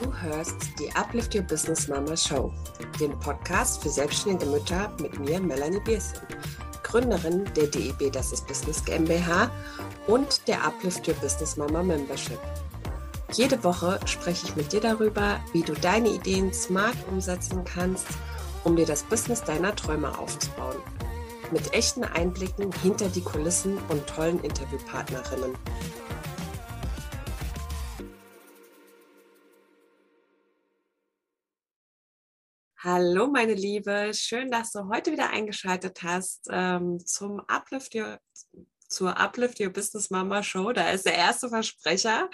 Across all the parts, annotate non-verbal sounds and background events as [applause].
Du hörst die Uplift Your Business Mama Show, den Podcast für selbstständige Mütter mit mir, Melanie Biersen, Gründerin der DEB Das ist Business GmbH und der Uplift Your Business Mama Membership. Jede Woche spreche ich mit dir darüber, wie du deine Ideen smart umsetzen kannst, um dir das Business deiner Träume aufzubauen. Mit echten Einblicken hinter die Kulissen und tollen Interviewpartnerinnen. Hallo, meine Liebe. Schön, dass du heute wieder eingeschaltet hast ähm, zum Uplift Your, zur Uplift Your Business Mama Show. Da ist der erste Versprecher.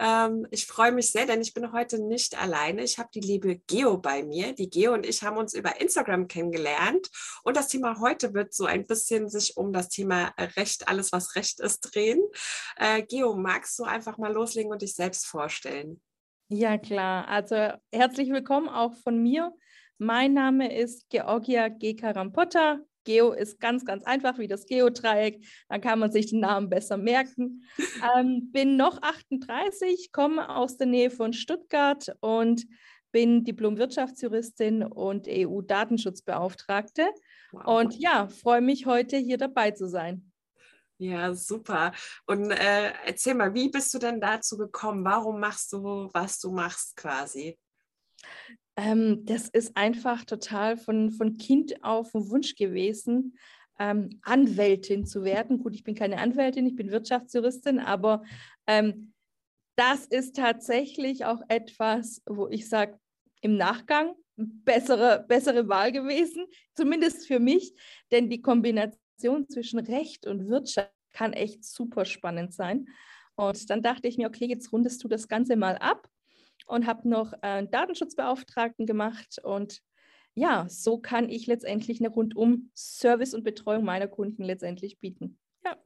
Ähm, ich freue mich sehr, denn ich bin heute nicht alleine. Ich habe die liebe Geo bei mir. Die Geo und ich haben uns über Instagram kennengelernt. Und das Thema heute wird so ein bisschen sich um das Thema Recht, alles was Recht ist, drehen. Äh, Geo, magst du einfach mal loslegen und dich selbst vorstellen? Ja, klar. Also herzlich willkommen auch von mir. Mein Name ist Georgia G. Karampotta. Geo ist ganz, ganz einfach wie das Geodreieck. Dann kann man sich den Namen besser merken. [laughs] Ähm, bin noch 38, komme aus der Nähe von Stuttgart und bin Diplom-Wirtschaftsjuristin und EU-Datenschutzbeauftragte. Wow. Und ja, freue mich heute hier dabei zu sein. Ja, super. Und äh, erzähl mal, wie bist du denn dazu gekommen? Warum machst du, was du machst quasi? Ähm, das ist einfach total von, von Kind auf ein Wunsch gewesen, ähm, Anwältin zu werden. Gut, ich bin keine Anwältin, ich bin Wirtschaftsjuristin, aber ähm, das ist tatsächlich auch etwas, wo ich sage, im Nachgang bessere, bessere Wahl gewesen, zumindest für mich, denn die Kombination zwischen Recht und Wirtschaft kann echt super spannend sein. Und dann dachte ich mir, okay, jetzt rundest du das Ganze mal ab und habe noch einen Datenschutzbeauftragten gemacht. Und ja, so kann ich letztendlich eine rundum Service und Betreuung meiner Kunden letztendlich bieten. Ja.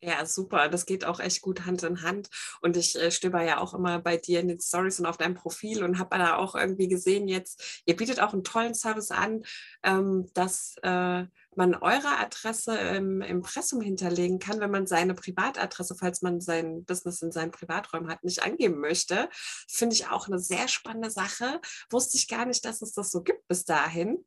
Ja, super. Das geht auch echt gut Hand in Hand. Und ich äh, stöber ja auch immer bei dir in den Stories und auf deinem Profil und habe da auch irgendwie gesehen jetzt, ihr bietet auch einen tollen Service an, ähm, dass äh, man eure Adresse im Impressum hinterlegen kann, wenn man seine Privatadresse, falls man sein Business in seinen Privaträumen hat, nicht angeben möchte. Finde ich auch eine sehr spannende Sache. Wusste ich gar nicht, dass es das so gibt bis dahin.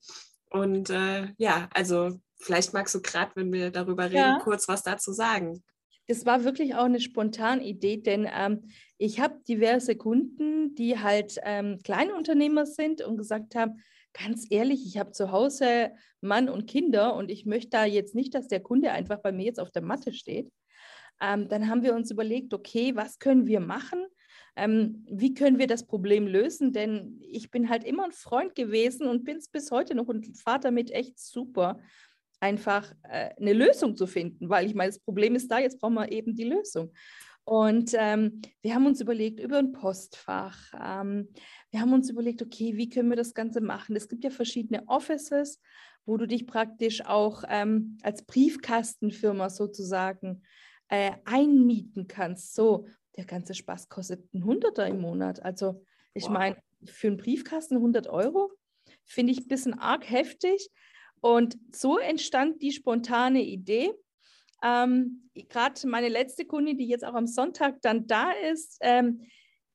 Und äh, ja, also vielleicht magst du gerade, wenn wir darüber reden, ja. kurz was dazu sagen. Das war wirklich auch eine spontane Idee, denn ähm, ich habe diverse Kunden, die halt ähm, Kleinunternehmer sind und gesagt haben, ganz ehrlich, ich habe zu Hause Mann und Kinder und ich möchte da jetzt nicht, dass der Kunde einfach bei mir jetzt auf der Matte steht. Ähm, dann haben wir uns überlegt, okay, was können wir machen? Ähm, wie können wir das Problem lösen? Denn ich bin halt immer ein Freund gewesen und bin es bis heute noch und fahre damit echt super, einfach äh, eine Lösung zu finden, weil ich meine, das Problem ist da, jetzt brauchen wir eben die Lösung. Und ähm, wir haben uns überlegt über ein Postfach. Ähm, wir haben uns überlegt, okay, wie können wir das Ganze machen? Es gibt ja verschiedene Offices, wo du dich praktisch auch ähm, als Briefkastenfirma sozusagen äh, einmieten kannst. So, der ganze Spaß kostet ein Hunderter im Monat. Also ich wow. meine, für einen Briefkasten 100 Euro finde ich ein bisschen arg heftig. Und so entstand die spontane Idee. Ähm, Gerade meine letzte Kundin, die jetzt auch am Sonntag dann da ist, ähm,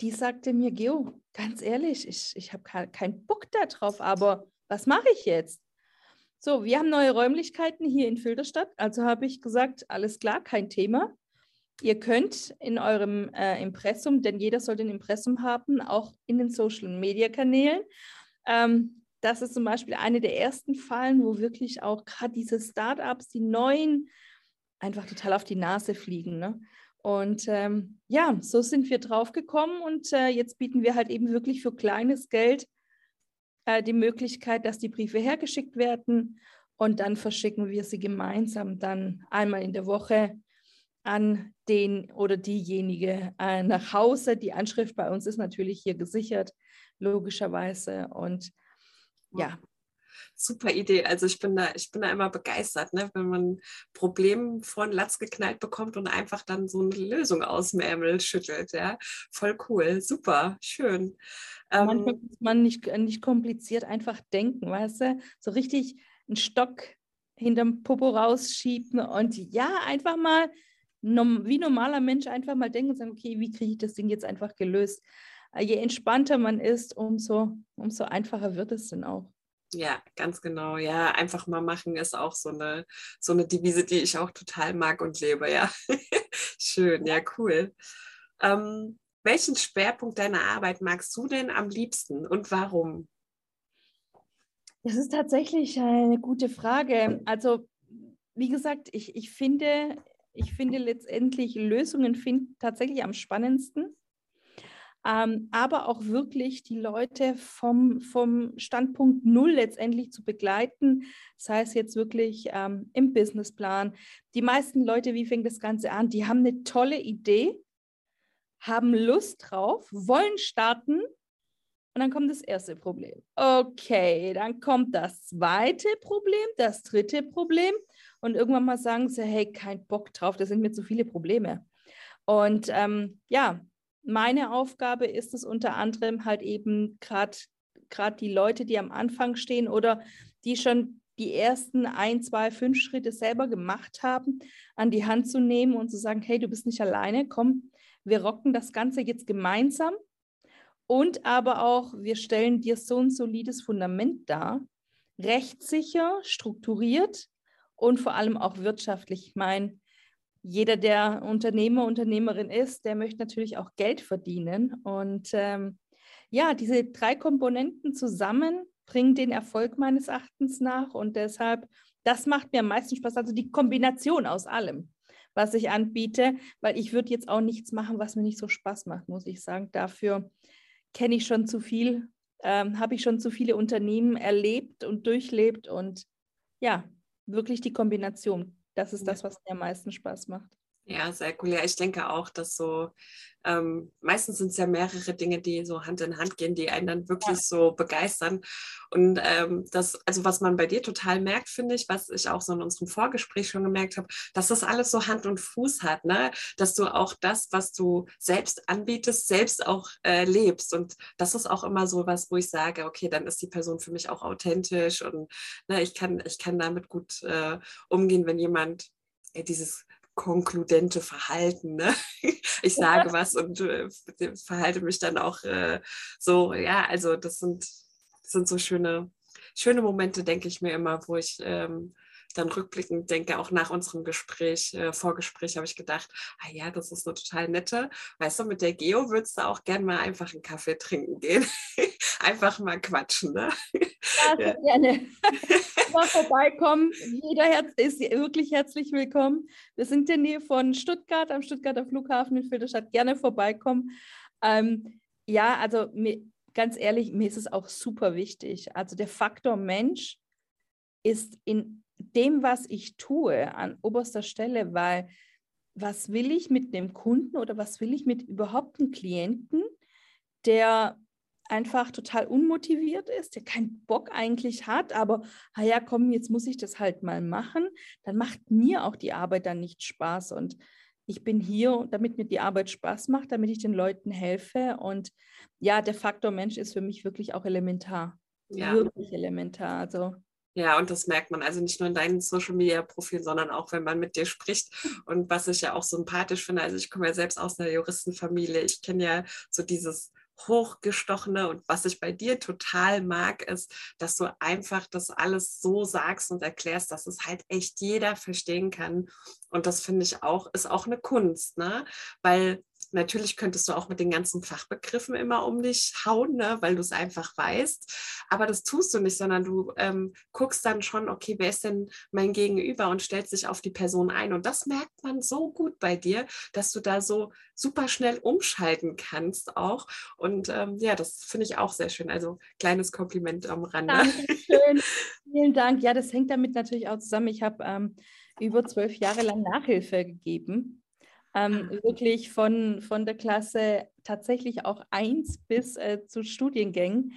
die sagte mir, Geo, ganz ehrlich, ich, ich habe keinen Bock da drauf, aber was mache ich jetzt? So, wir haben neue Räumlichkeiten hier in Filderstadt, also habe ich gesagt, alles klar, kein Thema. Ihr könnt in eurem äh, Impressum, denn jeder soll ein Impressum haben, auch in den Social-Media-Kanälen. Ähm, das ist zum Beispiel eine der ersten Fallen, wo wirklich auch gerade diese Startups, die neuen, einfach total auf die Nase fliegen. Ne? Und ähm, ja, so sind wir drauf gekommen und äh, jetzt bieten wir halt eben wirklich für kleines Geld äh, die Möglichkeit, dass die Briefe hergeschickt werden und dann verschicken wir sie gemeinsam dann einmal in der Woche an den oder diejenige äh, nach Hause. Die Anschrift bei uns ist natürlich hier gesichert, logischerweise. Und ja, super Idee. Also ich bin da, ich bin da immer begeistert, ne? wenn man ein Problem vor den Latz geknallt bekommt und einfach dann so eine Lösung aus dem Ärmel schüttelt. Ja, voll cool, super, schön. Manchmal ähm, muss man nicht, nicht kompliziert einfach denken, weißt du? So richtig einen Stock hinterm Popo rausschieben und ja, einfach mal wie normaler Mensch einfach mal denken und sagen, okay, wie kriege ich das Ding jetzt einfach gelöst? äh, je entspannter man ist, umso, umso einfacher wird es dann auch. Ja, ganz genau. Ja, einfach mal machen ist auch so eine, so eine Devise, die ich auch total mag und lebe. Ja, [laughs] schön. Ja, cool. Ähm, welchen Schwerpunkt deiner Arbeit magst du denn am liebsten und warum? Das ist tatsächlich eine gute Frage. Also, wie gesagt, ich, ich, finde, ich finde letztendlich Lösungen finden tatsächlich am spannendsten. Ähm, aber auch wirklich die Leute vom, vom Standpunkt Null letztendlich zu begleiten. Das heißt jetzt wirklich ähm, im Businessplan. Die meisten Leute, wie fängt das Ganze an? Die haben eine tolle Idee, haben Lust drauf, wollen starten und dann kommt das erste Problem. Okay, dann kommt das zweite Problem, das dritte Problem und irgendwann mal sagen sie, hey, kein Bock drauf, das sind mir zu viele Probleme. Und ähm, ja, meine Aufgabe ist es unter anderem halt eben gerade die Leute, die am Anfang stehen oder die schon die ersten ein, zwei, fünf Schritte selber gemacht haben, an die Hand zu nehmen und zu sagen, hey, du bist nicht alleine, komm, wir rocken das Ganze jetzt gemeinsam und aber auch, wir stellen dir so ein solides Fundament dar, rechtssicher, strukturiert und vor allem auch wirtschaftlich. Ich meine, jeder, der Unternehmer, Unternehmerin ist, der möchte natürlich auch Geld verdienen. Und ähm, ja, diese drei Komponenten zusammen bringen den Erfolg meines Erachtens nach. Und deshalb, das macht mir am meisten Spaß. Also die Kombination aus allem was ich anbiete, weil ich würde jetzt auch nichts machen, was mir nicht so Spaß macht, muss ich sagen. Dafür kenne ich schon zu viel, ähm, habe ich schon zu viele Unternehmen erlebt und durchlebt und ja, wirklich die Kombination. Das ist das, was mir am meisten Spaß macht. Ja, sehr cool. Ja, ich denke auch, dass so ähm, meistens sind es ja mehrere Dinge, die so Hand in Hand gehen, die einen dann wirklich ja. so begeistern. Und ähm, das, also was man bei dir total merkt, finde ich, was ich auch so in unserem Vorgespräch schon gemerkt habe, dass das alles so Hand und Fuß hat, ne? Dass du auch das, was du selbst anbietest, selbst auch äh, lebst. Und das ist auch immer so was, wo ich sage, okay, dann ist die Person für mich auch authentisch und ne, ich kann, ich kann damit gut äh, umgehen, wenn jemand äh, dieses konkludente Verhalten. Ne? [laughs] Ich sage was und äh, verhalte mich dann auch äh, so. Ja, also das sind, das sind so schöne, schöne Momente, denke ich mir immer, wo ich ähm, dann rückblickend denke, auch nach unserem Gespräch, äh, Vorgespräch, habe ich gedacht, ah ja, das ist eine total nette. Weißt du, mit der Geo würdest du auch gern mal einfach einen Kaffee trinken gehen. [laughs] einfach mal quatschen, ne? Ja, [laughs] ja. gerne. [laughs] mal vorbeikommen. Jeder Herz ist wirklich herzlich willkommen. Wir sind in der Nähe von Stuttgart, am Stuttgarter Flughafen in Filderstadt. Gerne vorbeikommen. Ähm, ja, also mir, ganz ehrlich, mir ist es auch super wichtig. Also der Faktor Mensch ist in dem, was ich tue, an oberster Stelle, weil was will ich mit dem Kunden oder was will ich mit überhaupt einem Klienten, der einfach total unmotiviert ist, der keinen Bock eigentlich hat, aber, ah ja, komm, jetzt muss ich das halt mal machen, dann macht mir auch die Arbeit dann nicht Spaß. Und ich bin hier, damit mir die Arbeit Spaß macht, damit ich den Leuten helfe. Und ja, der Faktor Mensch ist für mich wirklich auch elementar. Ja. Wirklich elementar. Also ja, und das merkt man also nicht nur in deinen Social Media Profilen, sondern auch, wenn man mit dir spricht. Und was ich ja auch sympathisch finde, also ich komme ja selbst aus einer Juristenfamilie. Ich kenne ja so dieses hochgestochene und was ich bei dir total mag, ist, dass du einfach das alles so sagst und erklärst, dass es halt echt jeder verstehen kann. Und das finde ich auch, ist auch eine Kunst, ne? Weil Natürlich könntest du auch mit den ganzen Fachbegriffen immer um dich hauen, ne, weil du es einfach weißt. Aber das tust du nicht, sondern du ähm, guckst dann schon, okay, wer ist denn mein Gegenüber und stellst dich auf die Person ein. Und das merkt man so gut bei dir, dass du da so super schnell umschalten kannst auch. Und ähm, ja, das finde ich auch sehr schön. Also kleines Kompliment am Rande. Dankeschön. [laughs] Vielen Dank. Ja, das hängt damit natürlich auch zusammen. Ich habe ähm, über zwölf Jahre lang Nachhilfe gegeben ähm, wirklich von, von der Klasse tatsächlich auch eins bis äh, zu Studiengängen.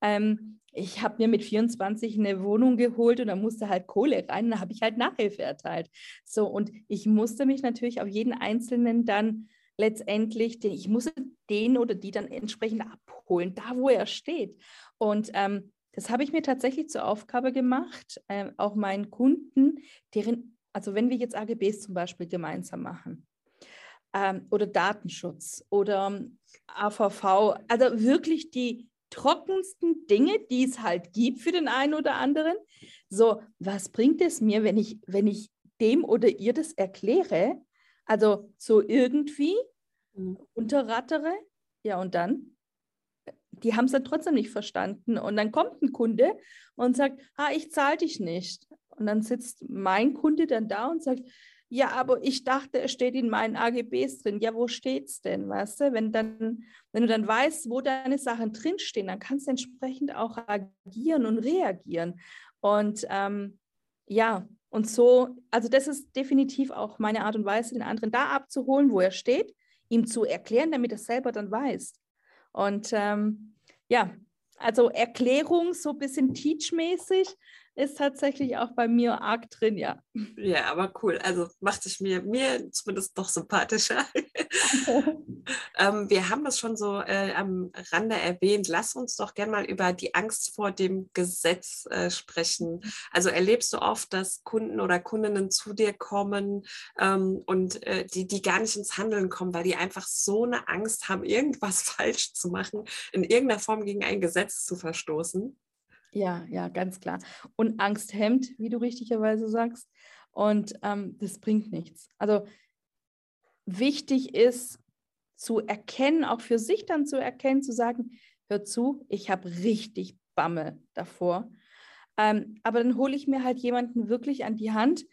Ähm, ich habe mir mit 24 eine Wohnung geholt und da musste halt Kohle rein, da habe ich halt Nachhilfe erteilt. So, und ich musste mich natürlich auf jeden Einzelnen dann letztendlich, den, ich musste den oder die dann entsprechend abholen, da wo er steht. Und ähm, das habe ich mir tatsächlich zur Aufgabe gemacht, äh, auch meinen Kunden, deren, also wenn wir jetzt AGBs zum Beispiel gemeinsam machen, ähm, oder Datenschutz oder AVV. Also wirklich die trockensten Dinge, die es halt gibt für den einen oder anderen. So, was bringt es mir, wenn ich, wenn ich dem oder ihr das erkläre? Also so irgendwie mhm. unterrattere. Ja, und dann? Die haben es dann trotzdem nicht verstanden. Und dann kommt ein Kunde und sagt, ah, ich zahle dich nicht. Und dann sitzt mein Kunde dann da und sagt, ja, aber ich dachte, es steht in meinen AGBs drin. Ja, wo steht es denn? Weißt du, wenn, dann, wenn du dann weißt, wo deine Sachen drinstehen, dann kannst du entsprechend auch agieren und reagieren. Und ähm, ja, und so, also das ist definitiv auch meine Art und Weise, den anderen da abzuholen, wo er steht, ihm zu erklären, damit er selber dann weiß. Und ähm, ja, also Erklärung so ein bisschen teachmäßig, ist tatsächlich auch bei mir arg drin, ja. Ja, aber cool. Also macht es mir, mir zumindest noch sympathischer. [laughs] ähm, wir haben das schon so äh, am Rande erwähnt. Lass uns doch gerne mal über die Angst vor dem Gesetz äh, sprechen. Also erlebst du oft, dass Kunden oder Kundinnen zu dir kommen ähm, und äh, die, die gar nicht ins Handeln kommen, weil die einfach so eine Angst haben, irgendwas [laughs] falsch zu machen, in irgendeiner Form gegen ein Gesetz zu verstoßen? Ja, ja, ganz klar. Und Angst hemmt, wie du richtigerweise sagst. Und ähm, das bringt nichts. Also wichtig ist zu erkennen, auch für sich dann zu erkennen, zu sagen, hör zu, ich habe richtig Bammel davor. Ähm, aber dann hole ich mir halt jemanden wirklich an die Hand,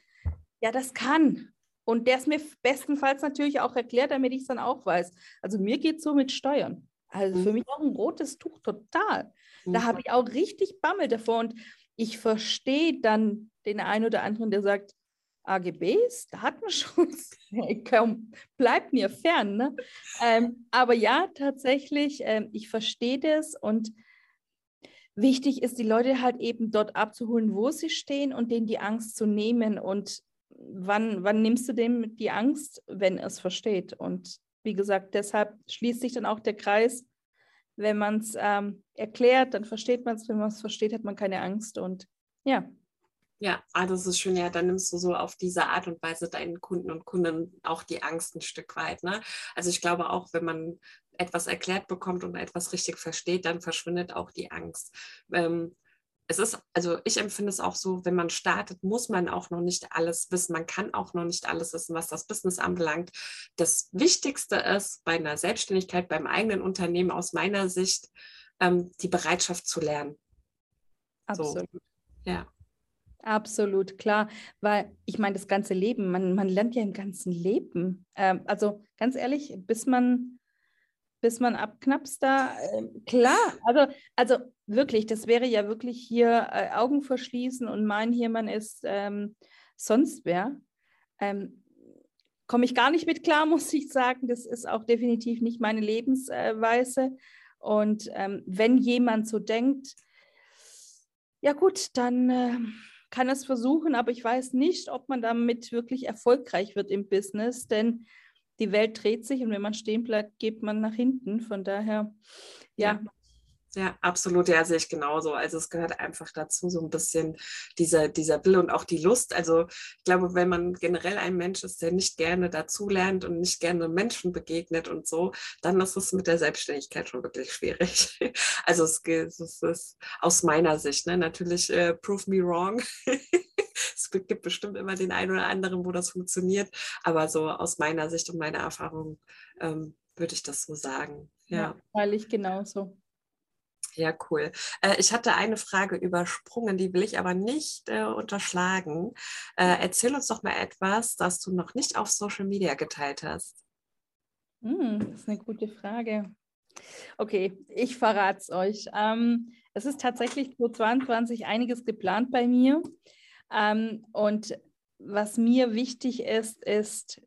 ja, das kann. Und der es mir bestenfalls natürlich auch erklärt, damit ich es dann auch weiß. Also mir geht es so mit Steuern. Also für mhm. mich auch ein rotes Tuch total. Da habe ich auch richtig Bammel davor. Und ich verstehe dann den einen oder anderen, der sagt, AGBs, Datenschutz, [laughs] hey, komm, bleibt mir fern. Ne? Ähm, aber ja, tatsächlich, ähm, ich verstehe das und wichtig ist, die Leute halt eben dort abzuholen, wo sie stehen und denen die Angst zu nehmen. Und wann, wann nimmst du dem die Angst, wenn er es versteht? Und wie gesagt, deshalb schließt sich dann auch der Kreis. Wenn man es ähm, erklärt, dann versteht man es. Wenn man es versteht, hat man keine Angst. Und ja. Ja, ah, das ist schön. Ja, dann nimmst du so auf diese Art und Weise deinen Kunden und Kunden auch die Angst ein Stück weit. Ne? Also ich glaube auch, wenn man etwas erklärt bekommt und etwas richtig versteht, dann verschwindet auch die Angst. Ähm, es ist, also ich empfinde es auch so, wenn man startet, muss man auch noch nicht alles wissen. Man kann auch noch nicht alles wissen, was das Business anbelangt. Das Wichtigste ist bei einer Selbstständigkeit, beim eigenen Unternehmen aus meiner Sicht, ähm, die Bereitschaft zu lernen. Absolut. So. Ja. Absolut, klar, weil ich meine, das ganze Leben, man, man lernt ja im ganzen Leben. Ähm, also ganz ehrlich, bis man bis man abknapst da. Äh, klar, also, also wirklich, das wäre ja wirklich hier äh, Augen verschließen und meinen hier, man ist ähm, sonst wer. Ähm, Komme ich gar nicht mit klar, [laughs] muss ich sagen. Das ist auch definitiv nicht meine Lebensweise. Und ähm, wenn jemand so denkt, ja gut, dann äh, kann es versuchen, aber ich weiß nicht, ob man damit wirklich erfolgreich wird im Business, denn die Welt dreht sich und wenn man stehen bleibt, geht man nach hinten. Von daher, ja. ja. Ja, absolut, ja, sehe ich genauso. Also es gehört einfach dazu, so ein bisschen dieser, dieser Wille und auch die Lust. Also ich glaube, wenn man generell ein Mensch ist, der nicht gerne dazulernt und nicht gerne Menschen begegnet und so, dann ist es mit der Selbstständigkeit schon wirklich schwierig. [laughs] Also es, es ist aus meiner Sicht, ne? natürlich äh, prove me wrong. [laughs] es gibt bestimmt immer den einen oder anderen, wo das funktioniert, aber so aus meiner Sicht und meiner Erfahrung ähm, würde ich das so sagen. Ja, ja weil ich genauso. Ja, cool. Äh, ich hatte eine Frage übersprungen, die will ich aber nicht äh, unterschlagen. Äh, erzähl uns doch mal etwas, das du noch nicht auf Social Media geteilt hast. Hm, das ist eine gute Frage. Okay, ich verrate es euch. Ähm, es ist tatsächlich 2022 einiges geplant bei mir. Ähm, und was mir wichtig ist, ist,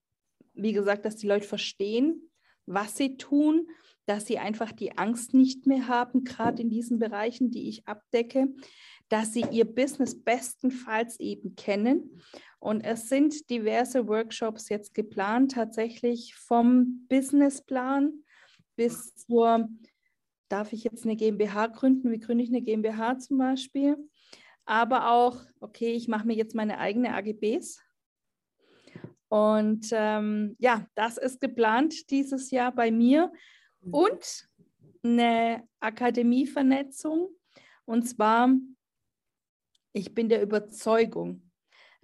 wie gesagt, dass die Leute verstehen, was sie tun dass sie einfach die Angst nicht mehr haben, gerade in diesen Bereichen, die ich abdecke, dass sie ihr Business bestenfalls eben kennen. Und es sind diverse Workshops jetzt geplant, tatsächlich vom Businessplan bis zur, darf ich jetzt eine GmbH gründen? Wie gründe ich eine GmbH zum Beispiel? Aber auch, okay, ich mache mir jetzt meine eigene AGBs Und ähm, ja, das ist geplant dieses Jahr bei mir. Mhm. Und eine Akademievernetzung. Und zwar, ich bin der Überzeugung,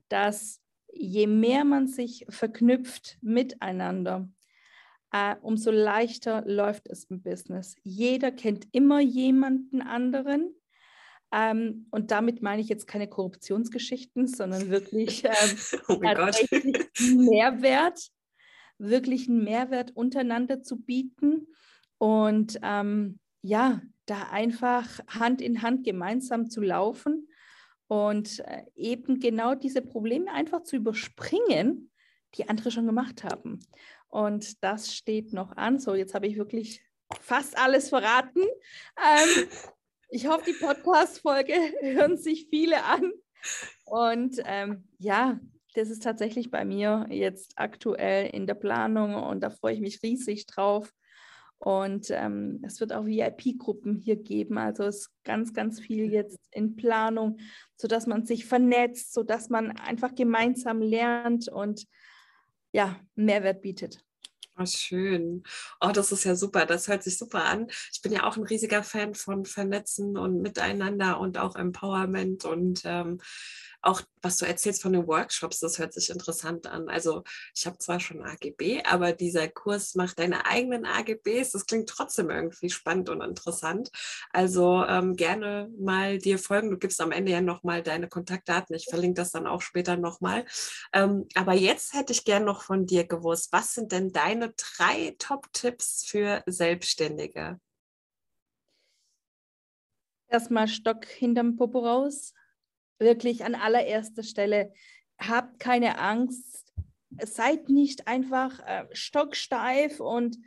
dass je mehr man sich verknüpft miteinander, äh, umso leichter läuft es im Business. Jeder kennt immer jemanden anderen. Ähm, und damit meine ich jetzt keine Korruptionsgeschichten, sondern wirklich [laughs] ähm, oh Mehrwert, wirklich einen Mehrwert untereinander zu bieten und ähm, ja, da einfach Hand in Hand gemeinsam zu laufen und äh, eben genau diese Probleme einfach zu überspringen, die andere schon gemacht haben. Und das steht noch an. So, jetzt habe ich wirklich fast alles verraten. Ähm, ich hoffe, die Podcast-Folge [laughs] hören sich viele an. Und ähm, ja, das ist tatsächlich bei mir jetzt aktuell in der Planung und da freue ich mich riesig drauf. Und ähm, es wird auch VIP-Gruppen hier geben. Also es ist ganz, ganz viel jetzt in Planung, sodass man sich vernetzt, sodass man einfach gemeinsam lernt und ja, Mehrwert bietet. Oh, schön. Oh, das ist ja super. Das hört sich super an. Ich bin ja auch ein riesiger Fan von Vernetzen und Miteinander und auch Empowerment und ähm, auch was du erzählst von den Workshops, das hört sich interessant an. Also ich habe zwar schon AGB, aber dieser Kurs macht deine eigenen AGBs. Das klingt trotzdem irgendwie spannend und interessant. Also ähm, gerne mal dir folgen. Du gibst am Ende ja nochmal deine Kontaktdaten. Ich verlinke das dann auch später nochmal. Ähm, aber jetzt hätte ich gern noch von dir gewusst, was sind denn deine drei Top-Tipps für Selbstständige? Erstmal Stock hinterm Popo raus wirklich an allererster Stelle. Habt keine Angst, seid nicht einfach äh, stocksteif und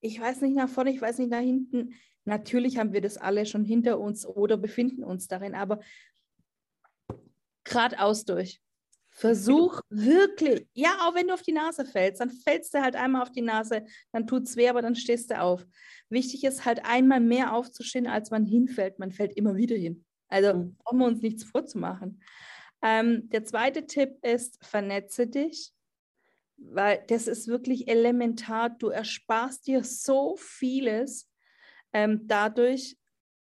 ich weiß nicht nach vorne, ich weiß nicht nach hinten. Natürlich haben wir das alle schon hinter uns oder befinden uns darin, aber geradeaus durch. Versuch wirklich, ja, auch wenn du auf die Nase fällst, dann fällst du halt einmal auf die Nase, dann tut es weh, aber dann stehst du auf. Wichtig ist halt einmal mehr aufzustehen, als man hinfällt. Man fällt immer wieder hin. Also mhm. brauchen wir uns nichts vorzumachen. Ähm, der zweite Tipp ist, vernetze dich, weil das ist wirklich elementar. Du ersparst dir so vieles ähm, dadurch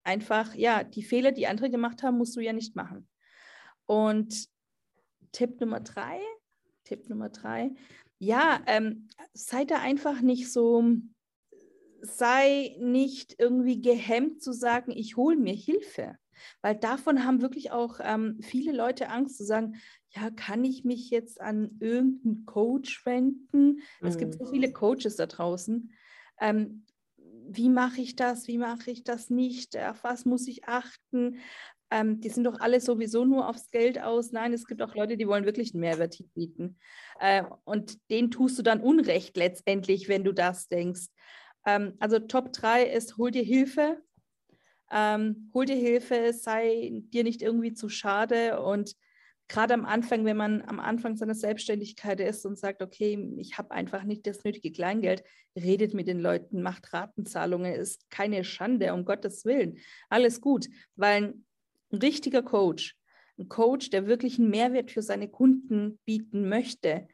einfach, ja, die Fehler, die andere gemacht haben, musst du ja nicht machen. Und Tipp Nummer drei, Tipp Nummer drei, ja, ähm, sei da einfach nicht so, sei nicht irgendwie gehemmt zu sagen, ich hole mir Hilfe. Weil davon haben wirklich auch ähm, viele Leute Angst zu sagen, ja, kann ich mich jetzt an irgendeinen Coach wenden? Mhm. Es gibt so viele mhm. Coaches da draußen. Ähm, wie mache ich das? Wie mache ich das nicht? Auf was muss ich achten? Ähm, die sind doch alle sowieso nur aufs Geld aus. Nein, es gibt auch Leute, die wollen wirklich einen Mehrwert bieten. Äh, und den tust du dann Unrecht letztendlich, wenn du das denkst. Ähm, also Top 3 ist, hol dir Hilfe, ähm, hol dir Hilfe, sei dir nicht irgendwie zu schade und gerade am Anfang, wenn man am Anfang seiner Selbstständigkeit ist und sagt, okay, ich habe einfach nicht das nötige Kleingeld, redet mit den Leuten, macht Ratenzahlungen, ist keine Schande, um Gottes Willen. Alles gut, weil ein richtiger Coach, ein Coach, der wirklich einen Mehrwert für seine Kunden bieten möchte,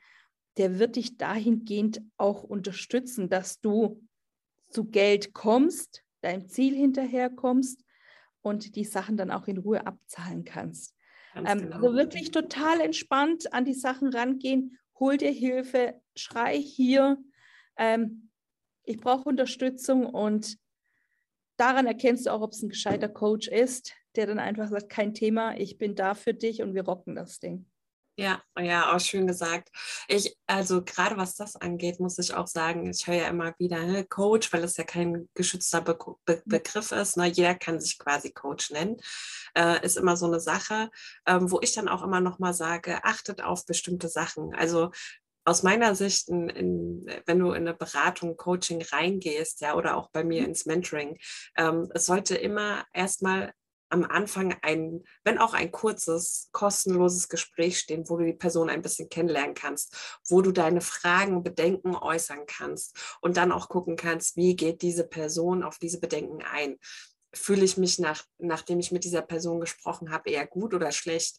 der wird dich dahingehend auch unterstützen, dass du zu Geld kommst, deinem Ziel hinterherkommst und die Sachen dann auch in Ruhe abzahlen kannst. Ähm, genau. Also wirklich total entspannt an die Sachen rangehen, hol dir Hilfe, schrei hier, ähm, ich brauche Unterstützung und daran erkennst du auch, ob es ein gescheiter Coach ist, der dann einfach sagt, kein Thema, ich bin da für dich und wir rocken das Ding. Ja, ja, auch schön gesagt. Ich, also gerade was das angeht, muss ich auch sagen, ich höre ja immer wieder ne, Coach, weil es ja kein geschützter Be Be mhm. Begriff ist. Ne? Jeder kann sich quasi Coach nennen. Äh, ist immer so eine Sache, ähm, wo ich dann auch immer nochmal sage, achtet auf bestimmte Sachen. Also aus meiner Sicht, in, in, wenn du in eine Beratung, Coaching reingehst, ja, oder auch bei mir mhm. ins Mentoring, ähm, es sollte immer erstmal am Anfang ein, wenn auch ein kurzes, kostenloses Gespräch stehen, wo du die Person ein bisschen kennenlernen kannst, wo du deine Fragen, Bedenken äußern kannst und dann auch gucken kannst, wie geht diese Person auf diese Bedenken ein. Fühle ich mich nach, nachdem ich mit dieser Person gesprochen habe, eher gut oder schlecht?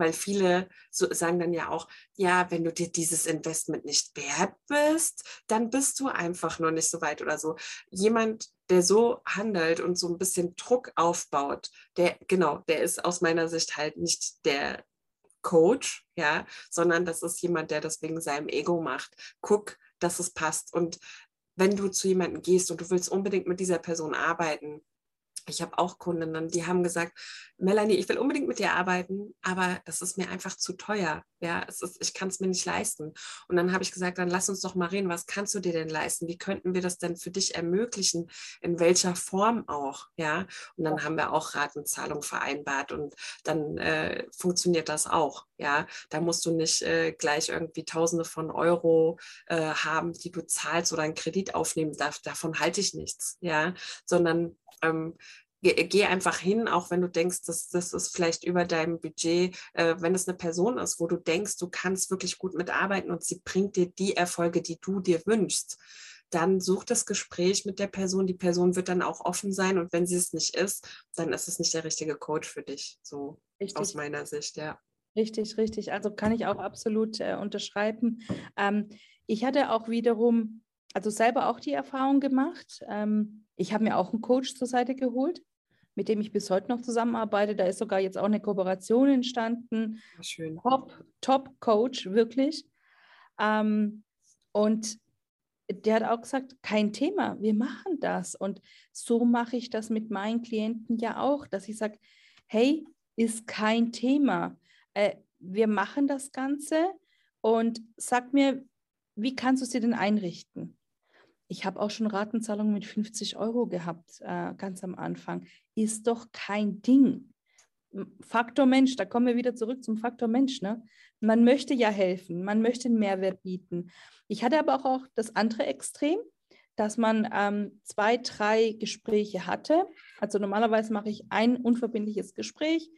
Weil viele so sagen dann ja auch, ja, wenn du dir dieses Investment nicht wert bist, dann bist du einfach noch nicht so weit oder so. Jemand, der so handelt und so ein bisschen Druck aufbaut, der, genau, der ist aus meiner Sicht halt nicht der Coach, ja, sondern das ist jemand, der das wegen seinem Ego macht. Guck, dass es passt. Und wenn du zu jemandem gehst und du willst unbedingt mit dieser Person arbeiten, ich habe auch Kundinnen, die haben gesagt, Melanie, ich will unbedingt mit dir arbeiten, aber das ist mir einfach zu teuer. Ja, es ist, ich kann es mir nicht leisten. Und dann habe ich gesagt, dann lass uns doch mal reden, was kannst du dir denn leisten? Wie könnten wir das denn für dich ermöglichen? In welcher Form auch? Ja, und dann haben wir auch Ratenzahlung vereinbart und dann äh, funktioniert das auch. Ja, da musst du nicht äh, gleich irgendwie Tausende von Euro äh, haben, die du zahlst oder einen Kredit aufnehmen darfst. Davon halte ich nichts. Ja, sondern ähm, geh, einfach hin, auch wenn du denkst, dass das ist vielleicht über deinem Budget, äh, wenn es eine Person ist, wo du denkst, du kannst wirklich gut mitarbeiten und sie bringt dir die Erfolge, die du dir wünschst. Dann such das Gespräch mit der Person. Die Person wird dann auch offen sein und wenn sie es nicht ist, dann ist es nicht der richtige Coach für dich. So richtig. aus meiner Sicht, ja. Richtig, richtig. Also kann ich auch absolut äh, unterschreiben. Ähm, ich hatte auch wiederum, also selber auch die Erfahrung gemacht. Ähm, ich habe mir auch einen Coach zur Seite geholt, mit dem ich bis heute noch zusammenarbeite. Da ist sogar jetzt auch eine Kooperation entstanden. Schön. Top, Top Coach, wirklich. Ähm, und der hat auch gesagt, kein Thema, wir machen das. Und so mache ich das mit meinen Klienten ja auch, dass ich sage, hey, ist kein Thema. Äh, wir machen das Ganze und sag mir, wie kannst du dir denn einrichten? Ich habe auch schon Ratenzahlungen mit 50 Euro gehabt, äh, ganz am Anfang. Ist doch kein Ding. Faktor Mensch, da kommen wir wieder zurück zum Faktor Mensch. Ne? Man möchte ja helfen, man möchte einen Mehrwert bieten. Ich hatte aber auch, auch das andere Extrem, dass man ähm, zwei, drei Gespräche hatte. Also normalerweise mache ich ein unverbindliches Gespräch,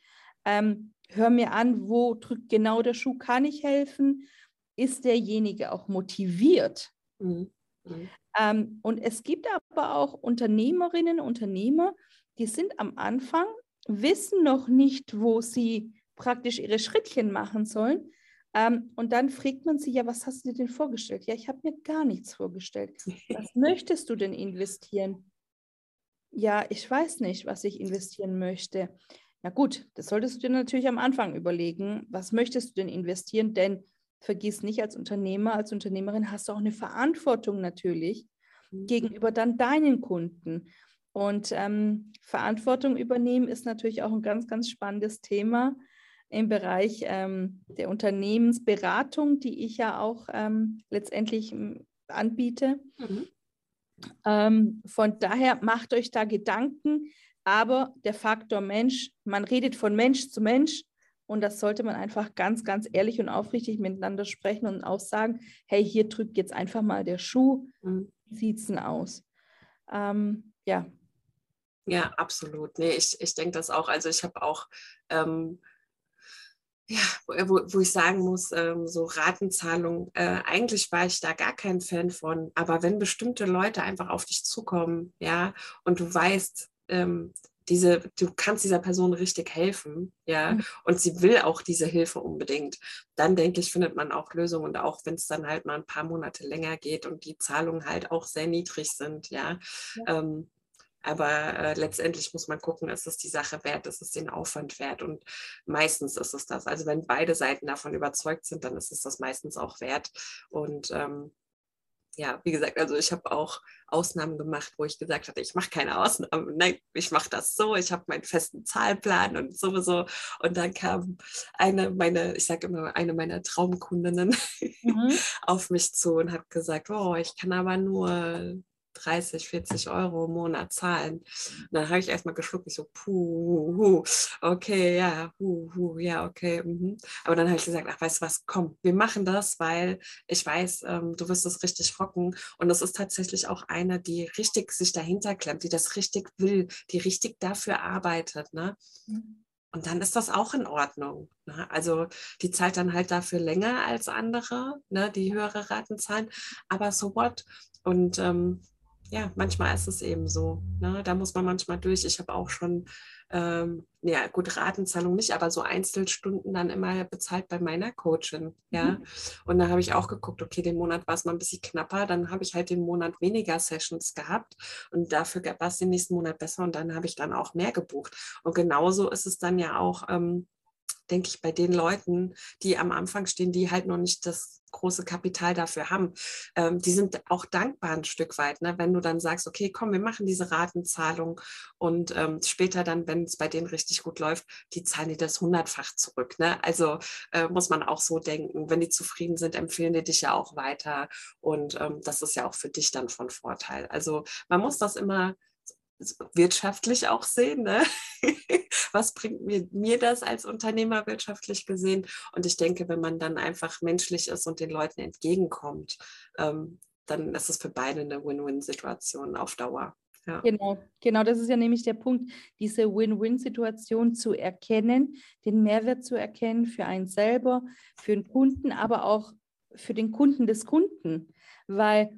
ähm, höre mir an, wo drückt genau der Schuh, kann ich helfen? Ist derjenige auch motiviert? Mhm. Mhm. Ähm, und es gibt aber auch Unternehmerinnen, Unternehmer, die sind am Anfang, wissen noch nicht, wo sie praktisch ihre Schrittchen machen sollen. Ähm, und dann fragt man sie, ja, was hast du dir denn vorgestellt? Ja, ich habe mir gar nichts vorgestellt. Was [laughs] möchtest du denn investieren? Ja, ich weiß nicht, was ich investieren möchte. Ja gut, das solltest du dir natürlich am Anfang überlegen. Was möchtest du denn investieren? Denn vergiss nicht, als Unternehmer, als Unternehmerin hast du auch eine Verantwortung natürlich mhm. gegenüber dann deinen Kunden. Und ähm, Verantwortung übernehmen ist natürlich auch ein ganz, ganz spannendes Thema im Bereich ähm, der Unternehmensberatung, die ich ja auch ähm, letztendlich hm, anbiete. Mhm. Ähm, von daher macht euch da Gedanken, aber der Faktor Mensch, man redet von Mensch zu Mensch und das sollte man einfach ganz, ganz ehrlich und aufrichtig miteinander sprechen und auch sagen, hey, hier drückt jetzt einfach mal der Schuh, mhm. wie sieht es denn aus? Ähm, ja. Ja, absolut. Nee, ich, ich denke das auch. Also ich habe auch, ähm, ja, wo, wo, ich sagen muss, ähm, so Ratenzahlung, äh, eigentlich war ich da gar kein Fan von, aber wenn bestimmte Leute einfach auf dich zukommen, ja, und du weißt, ähm, diese, du kannst dieser Person richtig helfen, ja, mhm. und sie will auch diese Hilfe unbedingt, dann denke ich, findet man auch Lösungen und auch wenn es dann halt mal ein paar Monate länger geht und die Zahlungen halt auch sehr niedrig sind, ja. ja. Ähm, aber äh, letztendlich muss man gucken, ist es die Sache wert, ist es den Aufwand wert und meistens ist es das. Also wenn beide Seiten davon überzeugt sind, dann ist es das meistens auch wert und ähm, ja, wie gesagt, also ich habe auch Ausnahmen gemacht, wo ich gesagt hatte, ich mache keine Ausnahmen. Nein, ich mache das so, ich habe meinen festen Zahlplan und sowieso. Und dann kam eine meiner, ich sage immer, eine meiner Traumkundinnen mhm. [laughs] auf mich zu und hat gesagt, oh, ich kann aber nur 30, 40 Euro im Monat zahlen. Und dann habe ich erstmal geschluckt, ich so, puh, hu, okay, ja, hu, hu, ja, okay. Mhm. Aber dann habe ich gesagt, ach, weißt du was, komm, wir machen das, weil ich weiß, ähm, du wirst das richtig rocken. Und das ist tatsächlich auch eine, die richtig sich dahinter klemmt, die das richtig will, die richtig dafür arbeitet. Ne? Mhm. Und dann ist das auch in Ordnung. Ne? Also die zahlt dann halt dafür länger als andere, ne? die höhere Raten zahlen. Aber so what? Und ähm, ja, manchmal ist es eben so. Ne? Da muss man manchmal durch. Ich habe auch schon ähm, ja gut, Ratenzahlung nicht, aber so Einzelstunden dann immer bezahlt bei meiner Coachin. Ja. Mhm. Und da habe ich auch geguckt, okay, den Monat war es mal ein bisschen knapper, dann habe ich halt den Monat weniger Sessions gehabt und dafür war es den nächsten Monat besser und dann habe ich dann auch mehr gebucht. Und genauso ist es dann ja auch. Ähm, denke ich, bei den Leuten, die am Anfang stehen, die halt noch nicht das große Kapital dafür haben, ähm, die sind auch dankbar ein Stück weit, ne? wenn du dann sagst, okay, komm, wir machen diese Ratenzahlung und ähm, später dann, wenn es bei denen richtig gut läuft, die zahlen dir das hundertfach zurück. Ne? Also äh, muss man auch so denken, wenn die zufrieden sind, empfehlen die dich ja auch weiter und ähm, das ist ja auch für dich dann von Vorteil. Also man muss das immer wirtschaftlich auch sehen. Ne? [laughs] Was bringt mir, mir das als Unternehmer wirtschaftlich gesehen? Und ich denke, wenn man dann einfach menschlich ist und den Leuten entgegenkommt, ähm, dann ist es für beide eine Win-Win-Situation auf Dauer. Ja. Genau, genau, das ist ja nämlich der Punkt, diese Win-Win-Situation zu erkennen, den Mehrwert zu erkennen für einen selber, für den Kunden, aber auch für den Kunden des Kunden. Weil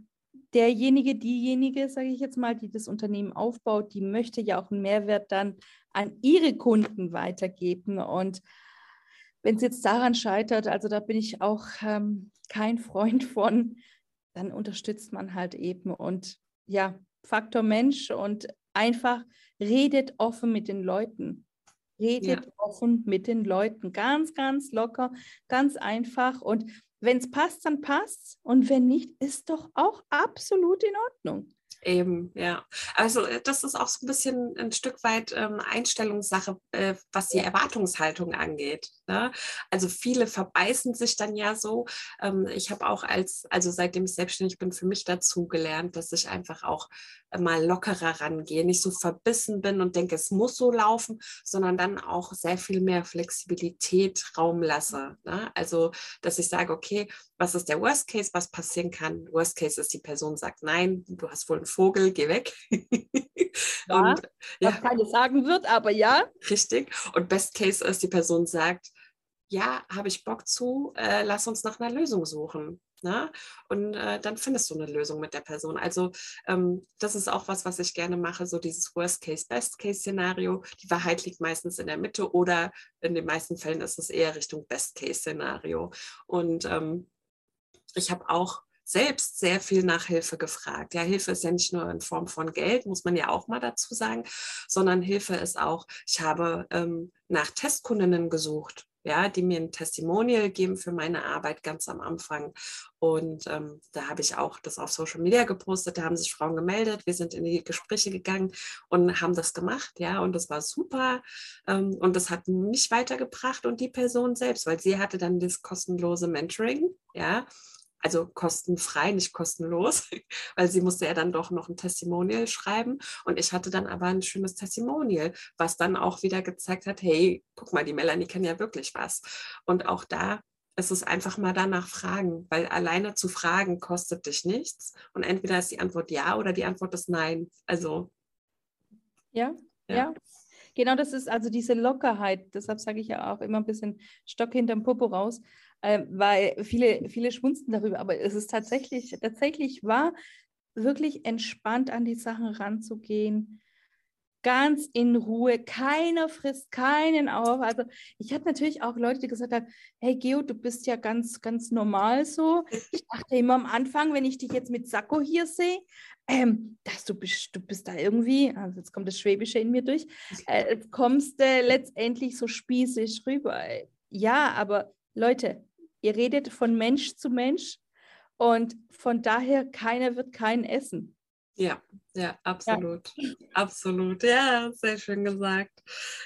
derjenige, diejenige, sage ich jetzt mal, die das Unternehmen aufbaut, die möchte ja auch einen Mehrwert dann an ihre Kunden weitergeben. Und wenn es jetzt daran scheitert, also da bin ich auch ähm, kein Freund von, dann unterstützt man halt eben und ja, Faktor Mensch und einfach redet offen mit den Leuten. Redet ja. offen mit den Leuten. Ganz, ganz locker, ganz einfach. Und wenn es passt, dann passt Und wenn nicht, ist doch auch absolut in Ordnung. Eben, ja. Also äh, das ist auch so ein bisschen ein Stück weit ähm, Einstellungssache, äh, was die Erwartungshaltung angeht. Ne? Also viele verbeißen sich dann ja so. Ähm, ich habe auch als, also seitdem ich selbstständig bin, für mich dazu gelernt, dass ich einfach auch mal lockerer rangehe, nicht so verbissen bin und denke, es muss so laufen, sondern dann auch sehr viel mehr Flexibilität Raum lasse. Ne? Also, dass ich sage, okay, was ist der Worst Case, was passieren kann? Worst Case ist, die Person sagt, nein, du hast wohl einen Vogel, geh weg. [laughs] ja, und, ja, was keine sagen wird, aber ja. Richtig. Und Best Case ist, die Person sagt, ja, habe ich Bock zu, äh, lass uns nach einer Lösung suchen. Ne? Und äh, dann findest du eine Lösung mit der Person. Also ähm, das ist auch was, was ich gerne mache, so dieses Worst-Case, Best-Case-Szenario. Die Wahrheit liegt meistens in der Mitte oder in den meisten Fällen ist es eher Richtung Best-Case-Szenario. Und ähm, ich habe auch selbst sehr viel nach Hilfe gefragt. Ja, Hilfe ist ja nicht nur in Form von Geld, muss man ja auch mal dazu sagen, sondern Hilfe ist auch, ich habe ähm, nach Testkundinnen gesucht ja, die mir ein Testimonial geben für meine Arbeit ganz am Anfang. Und ähm, da habe ich auch das auf Social Media gepostet, da haben sich Frauen gemeldet, wir sind in die Gespräche gegangen und haben das gemacht, ja, und das war super. Ähm, und das hat mich weitergebracht und die Person selbst, weil sie hatte dann das kostenlose Mentoring, ja, also kostenfrei, nicht kostenlos, [laughs] weil sie musste ja dann doch noch ein Testimonial schreiben. Und ich hatte dann aber ein schönes Testimonial, was dann auch wieder gezeigt hat, hey, guck mal, die Melanie kann ja wirklich was. Und auch da ist es einfach mal danach fragen, weil alleine zu fragen kostet dich nichts. Und entweder ist die Antwort ja oder die Antwort ist nein. Also. Ja, ja. ja. Genau, das ist also diese Lockerheit. Deshalb sage ich ja auch immer ein bisschen Stock hinterm Popo raus äh, weil viele, viele schmunzen darüber, aber es ist tatsächlich, tatsächlich wahr, wirklich entspannt an die Sachen ranzugehen, ganz in Ruhe, keiner frisst keinen auf. Also ich hatte natürlich auch Leute, die gesagt haben, hey Geo, du bist ja ganz, ganz normal so. Ich dachte immer am Anfang, wenn ich dich jetzt mit Sakko hier sehe, ähm, dass du bist, du bist da irgendwie, also jetzt kommt das Schwäbische in mir durch, äh, kommst äh, letztendlich so spießig rüber. Ja, aber Leute, Ihr redet von Mensch zu Mensch und von daher keiner wird keinen essen. Ja, ja, absolut. Ja. Absolut. Ja, sehr schön gesagt.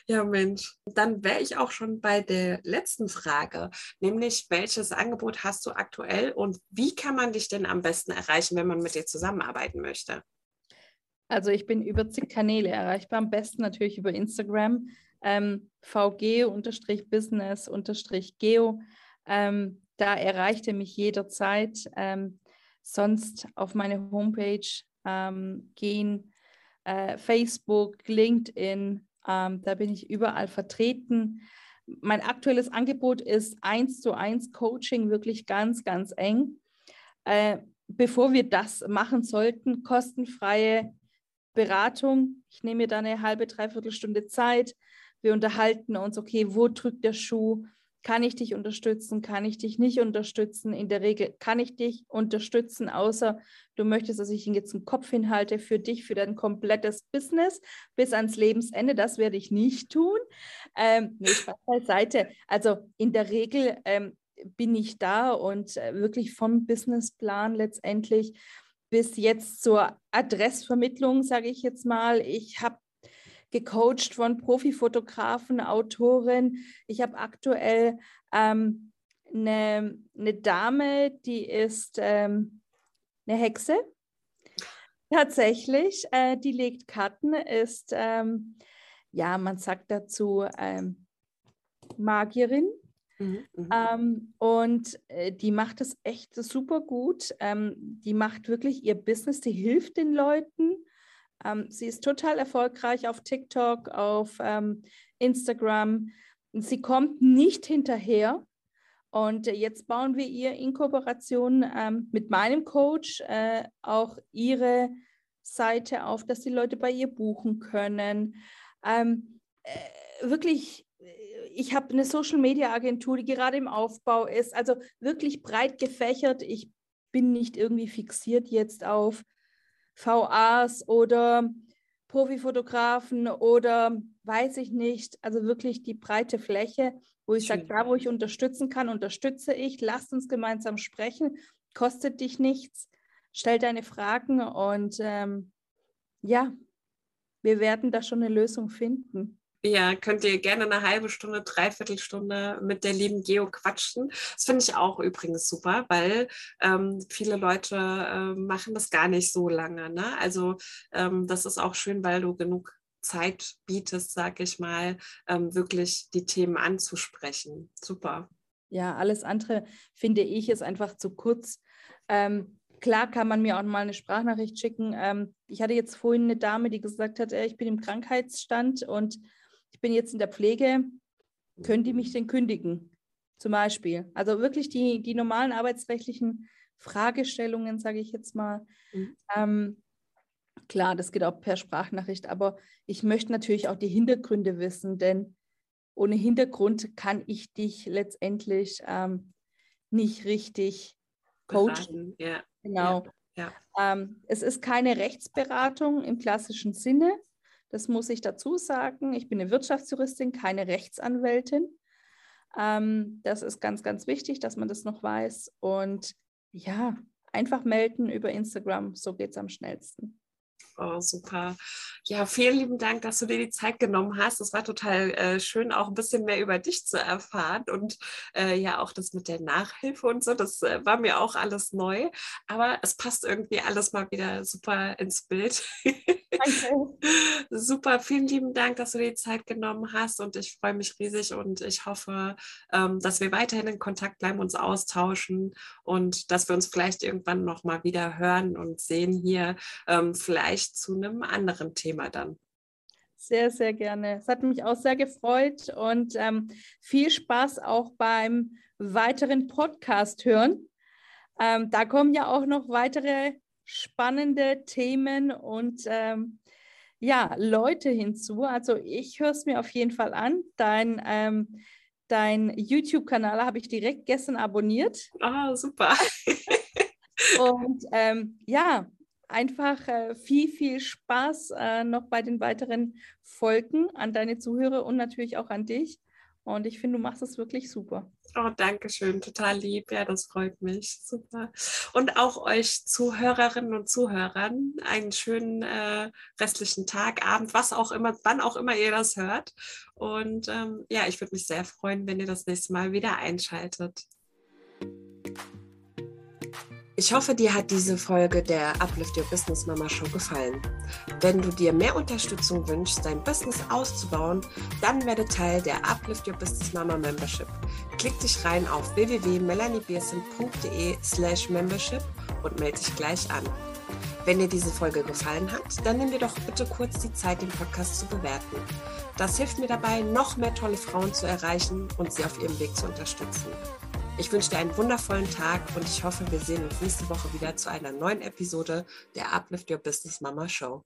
Ja, Mensch. Dann wäre ich auch schon bei der letzten Frage, nämlich welches Angebot hast du aktuell und wie kann man dich denn am besten erreichen, wenn man mit dir zusammenarbeiten möchte? Also ich bin über zig Kanäle erreichbar, am besten natürlich über Instagram, ähm, vg-business-geo. Ähm, da erreichte mich jederzeit. Ähm, sonst auf meine Homepage ähm, gehen, äh, Facebook, LinkedIn, ähm, da bin ich überall vertreten. Mein aktuelles Angebot ist eins zu eins Coaching, wirklich ganz, ganz eng. Äh, bevor wir das machen sollten, kostenfreie Beratung. Ich nehme mir da eine halbe, dreiviertel Stunde Zeit. Wir unterhalten uns, okay, wo drückt der Schuh? Kann ich dich unterstützen? Kann ich dich nicht unterstützen? In der Regel kann ich dich unterstützen, außer du möchtest, dass ich jetzt einen Kopf hinhalte für dich, für dein komplettes Business bis ans Lebensende. Das werde ich nicht tun. Ähm, nee, beiseite. Also in der Regel ähm, bin ich da und äh, wirklich vom Businessplan letztendlich bis jetzt zur Adressvermittlung, sage ich jetzt mal. Ich habe gecoacht von Profifotografen, Autoren. Ich habe aktuell ähm, eine, eine, Dame, die ist ähm, eine Hexe. Tatsächlich, äh, die legt Karten, ist, ähm, ja, man sagt dazu ähm, Magierin. Mhm, mhm, ähm, und äh, die macht es echt super gut. Ähm, die macht wirklich ihr Business, die hilft den Leuten. Ähm, sie ist total erfolgreich auf TikTok, auf ähm, Instagram. Sie kommt nicht hinterher. Und äh, jetzt bauen wir ihr in Kooperation ähm, mit meinem Coach äh, auch ihre Seite auf, dass die Leute bei ihr buchen können. Ähm, äh, wirklich ich habe eine Social Media Agentur, die gerade im Aufbau ist, also wirklich breit gefächert. Ich bin nicht irgendwie fixiert jetzt auf VAs oder Profifotografen oder weiß ich nicht, also wirklich die breite Fläche, wo ich sage, da wo ich unterstützen kann, unterstütze ich. Lasst uns gemeinsam sprechen, kostet dich nichts, stell deine Fragen und ähm, ja, wir werden da schon eine Lösung finden. Ja, könnt ihr gerne eine halbe Stunde, dreiviertel Stunde mit der lieben Geo quatschen. Das finde ich auch übrigens super, weil ähm, viele Leute äh, machen das gar nicht so lange. Ne? Also ähm, das ist auch schön, weil du genug Zeit bietest, sag ich mal, ähm, wirklich die Themen anzusprechen. Super. Ja, alles andere finde ich ist einfach zu kurz. Ähm, klar kann man mir auch mal eine Sprachnachricht schicken. Ähm, ich hatte jetzt vorhin eine Dame, die gesagt hat, äh, ich bin im Krankheitsstand und ich bin jetzt in der Pflege, können die mich denn kündigen? Zum Beispiel. Also wirklich die, die normalen arbeitsrechtlichen Fragestellungen, sage ich jetzt mal. Mhm. Ähm, klar, das geht auch per Sprachnachricht, aber ich möchte natürlich auch die Hintergründe wissen, denn ohne Hintergrund kann ich dich letztendlich ähm, nicht richtig coachen. Ja. Genau. Ja. Ja. Ähm, es ist keine Rechtsberatung im klassischen Sinne. Das muss ich dazu sagen. Ich bin eine Wirtschaftsjuristin, keine Rechtsanwältin. Ähm, das ist ganz, ganz wichtig, dass man das noch weiß. Und ja, einfach melden über Instagram, so geht es am schnellsten. Oh, super. Ja, vielen lieben Dank, dass du dir die Zeit genommen hast. Es war total äh, schön, auch ein bisschen mehr über dich zu erfahren und äh, ja, auch das mit der Nachhilfe und so. Das äh, war mir auch alles neu, aber es passt irgendwie alles mal wieder super ins Bild. [laughs] Danke. [laughs] super, vielen lieben Dank, dass du dir die Zeit genommen hast und ich freue mich riesig und ich hoffe, ähm, dass wir weiterhin in Kontakt bleiben, uns austauschen und dass wir uns vielleicht irgendwann nochmal wieder hören und sehen hier. Ähm, vielleicht zu einem anderen Thema dann. Sehr, sehr gerne. Es hat mich auch sehr gefreut und ähm, viel Spaß auch beim weiteren Podcast hören. Ähm, da kommen ja auch noch weitere spannende Themen und ähm, ja, Leute hinzu. Also ich höre es mir auf jeden Fall an. Dein, ähm, dein YouTube-Kanal habe ich direkt gestern abonniert. Ah, super. [laughs] und ähm, ja, einfach äh, viel, viel Spaß äh, noch bei den weiteren Folgen an deine Zuhörer und natürlich auch an dich. Und ich finde, du machst es wirklich super. Oh, danke schön, total lieb. Ja, das freut mich. Super. Und auch euch Zuhörerinnen und Zuhörern einen schönen äh, restlichen Tag, Abend, was auch immer, wann auch immer ihr das hört. Und ähm, ja, ich würde mich sehr freuen, wenn ihr das nächste Mal wieder einschaltet. Ich hoffe, dir hat diese Folge der Uplift Your Business Mama Show gefallen. Wenn du dir mehr Unterstützung wünschst, dein Business auszubauen, dann werde Teil der Uplift Your Business Mama Membership. Klick dich rein auf www.melaniebiersen.de slash membership und melde dich gleich an. Wenn dir diese Folge gefallen hat, dann nimm dir doch bitte kurz die Zeit, den Podcast zu bewerten. Das hilft mir dabei, noch mehr tolle Frauen zu erreichen und sie auf ihrem Weg zu unterstützen. Ich wünsche dir einen wundervollen Tag und ich hoffe, wir sehen uns nächste Woche wieder zu einer neuen Episode der Uplift Your Business Mama Show.